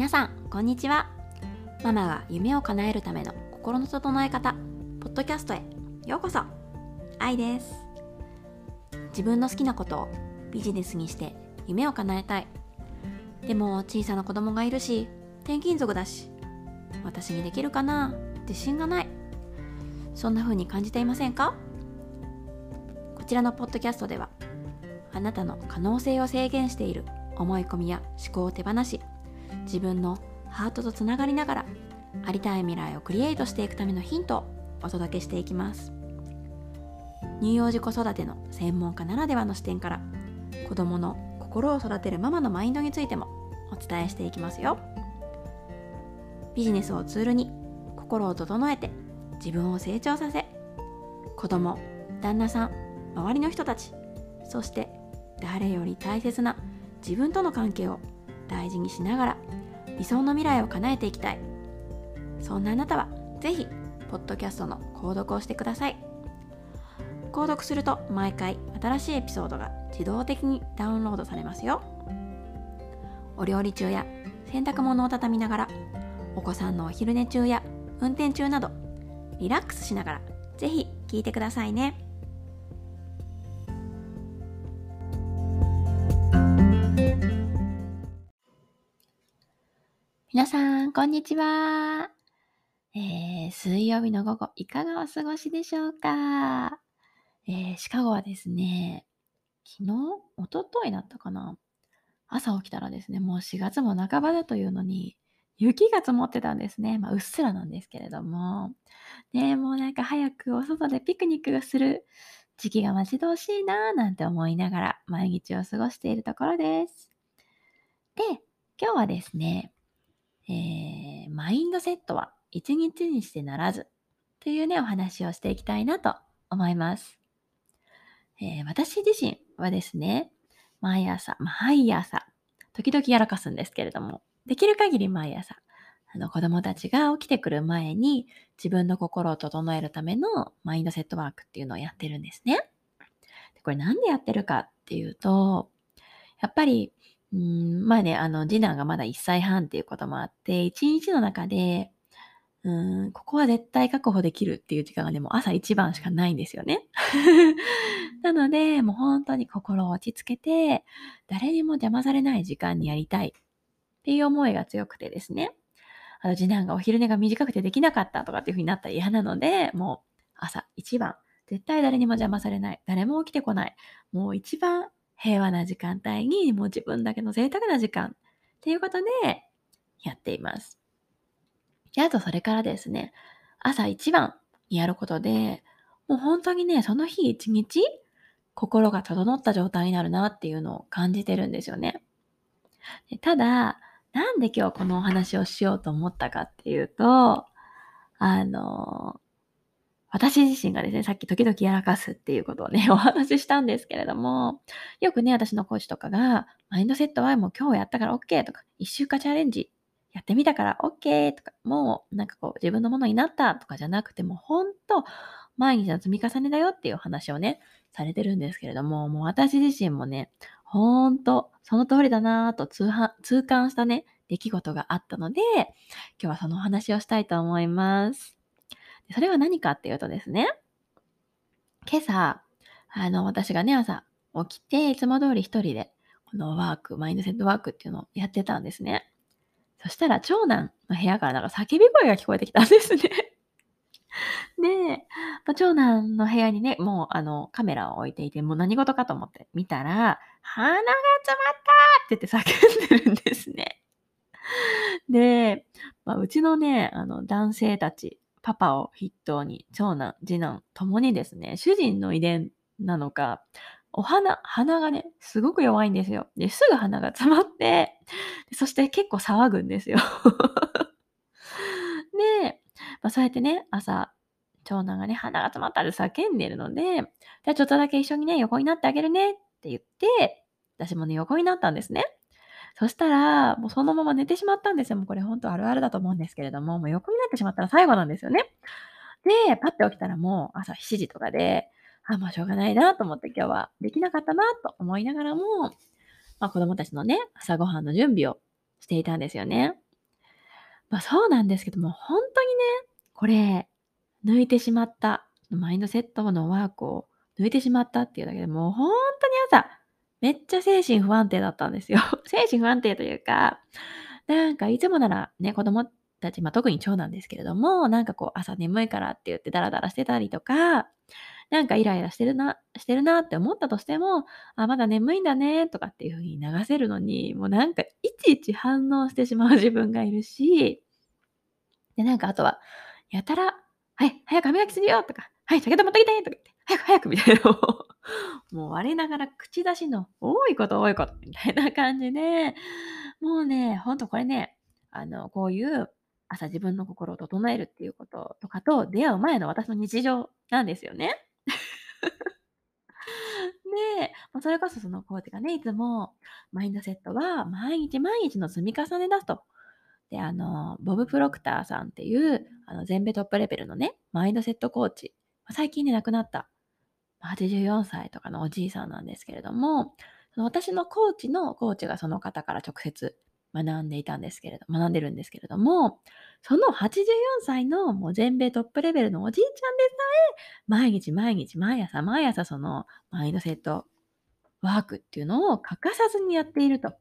皆さんこんにちは。ママが夢を叶えるための心の整え方ポッドキャストへようこそ。愛です。自分の好きなことをビジネスにして夢を叶えたい。でも小さな子供がいるし転勤族だし私にできるかな？自信がない。そんな風に感じていませんか？こちらのポッドキャストではあなたの可能性を制限している思い込みや思考を手放し自分のハートとつながりながらありたい未来をクリエイトしていくためのヒントをお届けしていきます。乳幼児子育ての専門家ならではの視点から子どもの心を育てるママのマインドについてもお伝えしていきますよ。ビジネスをツールに心を整えて自分を成長させ子供旦那さん周りの人たちそして誰より大切な自分との関係を大事にしながら理想の未来を叶えていきたい。そんなあなたはぜひポッドキャストの購読をしてください。購読すると毎回新しいエピソードが自動的にダウンロードされますよ。お料理中や洗濯物を畳みながらお子さんのお昼寝中や運転中などリラックスしながらぜひ聞いてくださいね。皆さん、こんにちは。えー、水曜日の午後、いかがお過ごしでしょうか、えー、シカゴはですね、昨日おとといだったかな？朝起きたらですね、もう4月も半ばだというのに、雪が積もってたんですね。まあ、うっすらなんですけれども。ねもうなんか早くお外でピクニックがする時期が待ち遠しいなぁなんて思いながら毎日を過ごしているところです。で、今日はですね、えー、マインドセットは一日にしてならずというね、お話をしていきたいなと思います。えー、私自身はですね、毎朝、毎朝、時々やらかすんですけれども、できる限り毎朝、あの子供たちが起きてくる前に自分の心を整えるためのマインドセットワークっていうのをやってるんですね。でこれなんでやってるかっていうと、やっぱりうん、まあね、あの、次男がまだ1歳半っていうこともあって、1日の中で、うん、ここは絶対確保できるっていう時間がね、もう朝一番しかないんですよね。なので、もう本当に心を落ち着けて、誰にも邪魔されない時間にやりたいっていう思いが強くてですね。あの、次男がお昼寝が短くてできなかったとかっていう風になったら嫌なので、もう朝一番、絶対誰にも邪魔されない。誰も起きてこない。もう一番平和な時間帯にもう自分だけの贅沢な時間っていうことでやっています。で、あとそれからですね、朝一番にやることで、もう本当にね、その日一日心が整った状態になるなっていうのを感じてるんですよね。ただ、なんで今日このお話をしようと思ったかっていうと、あの、私自身がですね、さっき時々やらかすっていうことをね、お話ししたんですけれども、よくね、私のコーチとかが、マインドセットはもう今日やったから OK とか、一週間チャレンジやってみたから OK とか、もうなんかこう自分のものになったとかじゃなくても、ほんと毎日の積み重ねだよっていう話をね、されてるんですけれども、もう私自身もね、ほんとその通りだなぁと痛痛感したね、出来事があったので、今日はそのお話をしたいと思います。それは何かっていうとですね、今朝、あの、私がね、朝起きて、いつも通り一人で、このワーク、マインドセットワークっていうのをやってたんですね。そしたら、長男の部屋からなんか叫び声が聞こえてきたんですね で、長男の部屋にね、もうあのカメラを置いていて、もう何事かと思って見たら、鼻が詰まったって言って叫んでるんですね。で、まあ、うちのね、あの男性たち、パパを筆頭に、長男、次男、ともにですね、主人の遺伝なのか、お花、鼻がね、すごく弱いんですよ。で、すぐ鼻が詰まって、そして結構騒ぐんですよ。で、まあ、そうやってね、朝、長男がね、鼻が詰まったって叫んでるので、じゃあちょっとだけ一緒にね、横になってあげるねって言って、私もね、横になったんですね。そしたら、もうそのまま寝てしまったんですよ。もうこれ本当あるあるだと思うんですけれども、もう横になってしまったら最後なんですよね。で、パッて起きたらもう朝7時とかで、あ、もうしょうがないなと思って今日はできなかったなと思いながらも、まあ子供たちのね、朝ごはんの準備をしていたんですよね。まあ、そうなんですけども、ほんとにね、これ、抜いてしまった、マインドセットのワークを抜いてしまったっていうだけで、もうほんとに朝、めっちゃ精神不安定だったんですよ。精神不安定というか、なんかいつもならね、子供たち、まあ、特に長男ですけれども、なんかこう朝眠いからって言ってダラダラしてたりとか、なんかイライラしてるなしてるなって思ったとしても、あ、まだ眠いんだねとかっていう風に流せるのに、もうなんかいちいち反応してしまう 自分がいるし、で、なんかあとは、やたら、はい、早く歯磨きするよとか、はい、酒止持ってきてとか言って、早く早くみたいなのを、もう我ながら口出しの多いこと多いことみたいな感じで、もうね、ほんとこれね、あの、こういう朝自分の心を整えるっていうこととかと出会う前の私の日常なんですよね。で、それこそそのコーチがね、いつもマインドセットは毎日毎日の積み重ねだと。で、あの、ボブ・プロクターさんっていう、あの、全米トップレベルのね、マインドセットコーチ、最近ね、亡くなった、84歳とかのおじいさんなんですけれども、その私のコーチのコーチがその方から直接学んでいたんですけれど学んでるんですけれども、その84歳のもう全米トップレベルのおじいちゃんでさえ、毎日毎日毎朝毎朝そのマインドセットワークっていうのを欠かさずにやっていると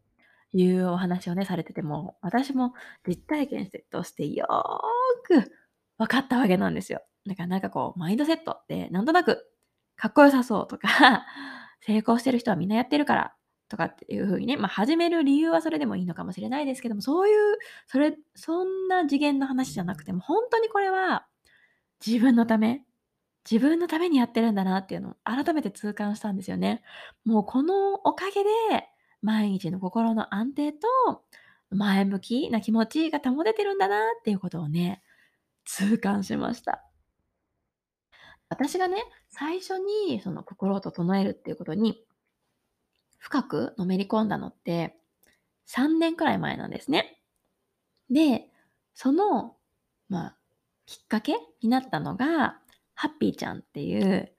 いうお話をね、されてても、私も実体験してとしてよーく分かったわけなんですよ。だからなんかこう、マインドセットってなんとなくかっこよさそうとか、成功してる人はみんなやってるからとかっていう風にね、まあ、始める理由はそれでもいいのかもしれないですけども、そういう、それそんな次元の話じゃなくても、ほんとにこれは自分のため、自分のためにやってるんだなっていうのを改めて痛感したんですよね。もうこのおかげで、毎日の心の安定と前向きな気持ちが保ててるんだなっていうことをね、痛感しました。私がね、最初にその心を整えるっていうことに深くのめり込んだのって、3年くらい前なんですね。で、その、まあ、きっかけになったのが、ハッピーちゃんっていう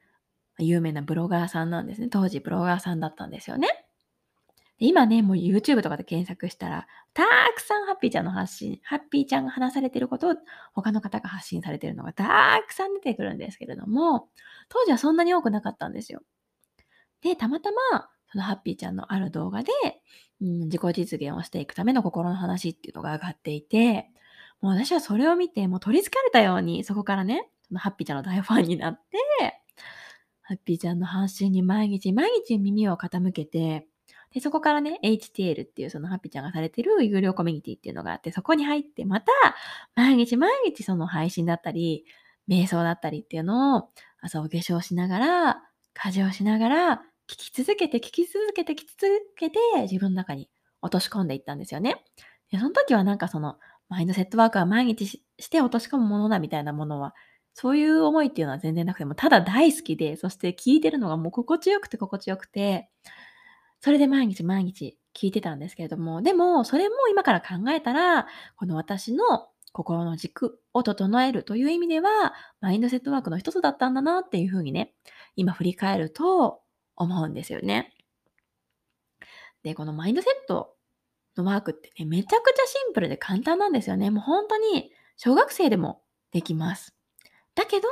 有名なブロガーさんなんですね。当時ブロガーさんだったんですよね。今ね、もう YouTube とかで検索したら、たくさんハッピーちゃんの発信、ハッピーちゃんが話されてることを他の方が発信されてるのがたくさん出てくるんですけれども、当時はそんなに多くなかったんですよ。で、たまたまそのハッピーちゃんのある動画で、うん、自己実現をしていくための心の話っていうのが上がっていて、もう私はそれを見て、もう取り憑かれたように、そこからね、そのハッピーちゃんの大ファンになって、ハッピーちゃんの発信に毎日毎日耳を傾けて、で、そこからね、HTL っていうそのハッピーちゃんがされてる有料コミュニティっていうのがあって、そこに入って、また、毎日毎日その配信だったり、瞑想だったりっていうのを、朝お化粧しながら、家事をしながら、聞き続けて、聞き続けて、聞き続けて、自分の中に落とし込んでいったんですよね。で、その時はなんかその、マインドセットワークは毎日しして落とし込むものだみたいなものは、そういう思いっていうのは全然なくても、ただ大好きで、そして聞いてるのがもう心地よくて心地よくて、それで毎日毎日聞いてたんですけれども、でも、それも今から考えたら、この私の心の軸を整えるという意味では、マインドセットワークの一つだったんだなっていうふうにね、今振り返ると思うんですよね。で、このマインドセットのワークってね、めちゃくちゃシンプルで簡単なんですよね。もう本当に小学生でもできます。だけど、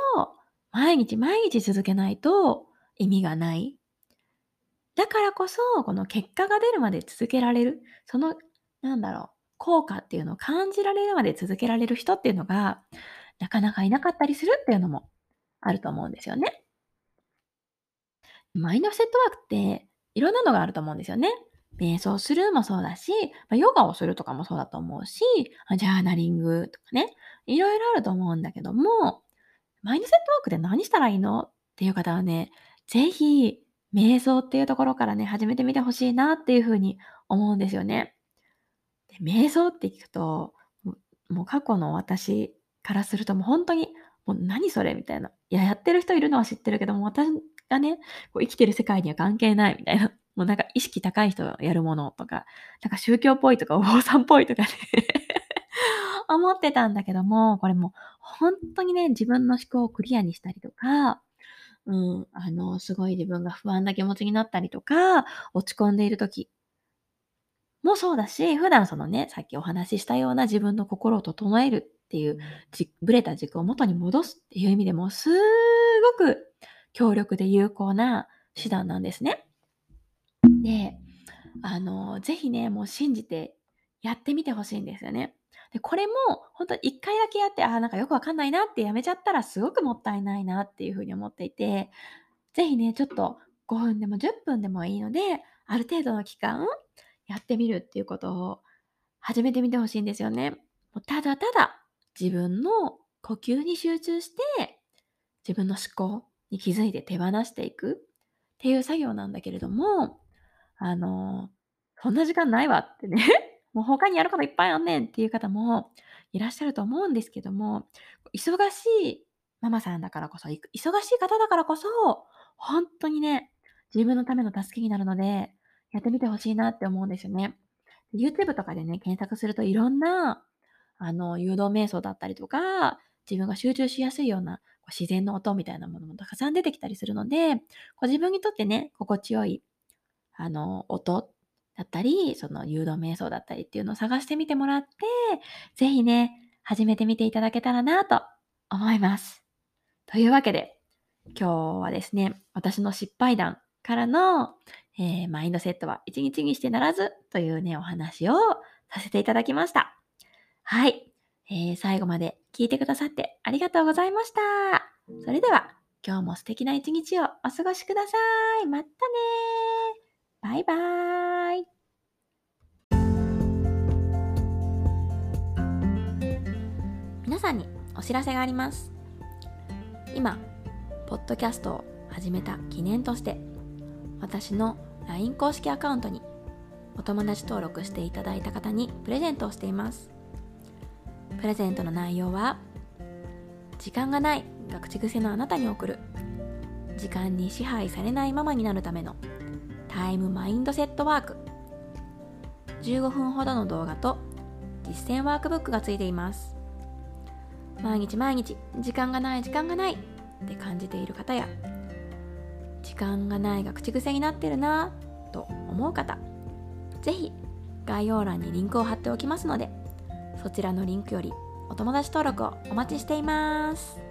毎日毎日続けないと意味がない。だからこそ、この結果が出るまで続けられる。その、なんだろう、効果っていうのを感じられるまで続けられる人っていうのが、なかなかいなかったりするっていうのもあると思うんですよね。マインドセットワークっていろんなのがあると思うんですよね。瞑想するもそうだし、ヨガをするとかもそうだと思うし、ジャーナリングとかね、いろいろあると思うんだけども、マインドセットワークで何したらいいの？っていう方はね、ぜひ瞑想っていうところからね、始めてみてほしいなっていう風に思うんですよね。で、瞑想って聞くと、もう過去の私からするともうほんとに、もう何それみたいな。いや、やってる人いるのは知ってるけども、私がね、こう生きてる世界には関係ないみたいな。もうなんか意識高い人がやるものとか、なんか宗教っぽいとかお坊さんっぽいとかね 思ってたんだけども、これもうほんとにね、自分の思考をクリアにしたりとか、うん、あの、すごい自分が不安な気持ちになったりとか、落ち込んでいる時もそうだし、普段そのね、さっきお話ししたような自分の心を整えるっていう、じブレた軸を元に戻すっていう意味でも、すごく強力で有効な手段なんですね。で、あの、ぜひね、もう信じてやってみてほしいんですよね。で、これも本当一回だけやって、あ、なんかよくわかんないなってやめちゃったらすごくもったいないなっていうふうに思っていて、ぜひね、ちょっと5分でも10分でもいいので、ある程度の期間やってみるっていうことを始めてみてほしいんですよね。もうただただ自分の呼吸に集中して、自分の思考に気づいて手放していくっていう作業なんだけれども、あの、そんな時間ないわってねもう他にやることいっぱいあんねんっていう方もいらっしゃると思うんですけども、忙しいママさんだからこそ、忙しい方だからこそ、本当にね、自分のための助けになるので、やってみてほしいなって思うんですよね。YouTube とかでね、検索するといろんな、あの、誘導瞑想だったりとか、自分が集中しやすいような自然の音みたいなものもたくさん出てきたりするので、こう自分にとってね、心地よい、あの、音だったり、その誘導瞑想だったりっていうのを探してみてもらって、ぜひね、始めてみていただけたらなと思います。というわけで、今日はですね、私の失敗談からの、えー、マインドセットは一日にしてならずというね、お話をさせていただきました。はい。えー、最後まで聞いてくださってありがとうございました。それでは、今日も素敵な一日をお過ごしください。またねバイバーイ。皆さんにお知らせがあります。今、ポッドキャストを始めた記念として、私の LINE 公式アカウントにお友達登録していただいた方にプレゼントをしています。プレゼントの内容は、時間がないが口癖のあなたに送る、時間に支配されないママになるためのタイムマインドセットワーク15分ほどの動画と実践ワークブックがついています毎日毎日時間がない時間がないって感じている方や時間がないが口癖になってるなと思う方ぜひ概要欄にリンクを貼っておきますのでそちらのリンクよりお友達登録をお待ちしています。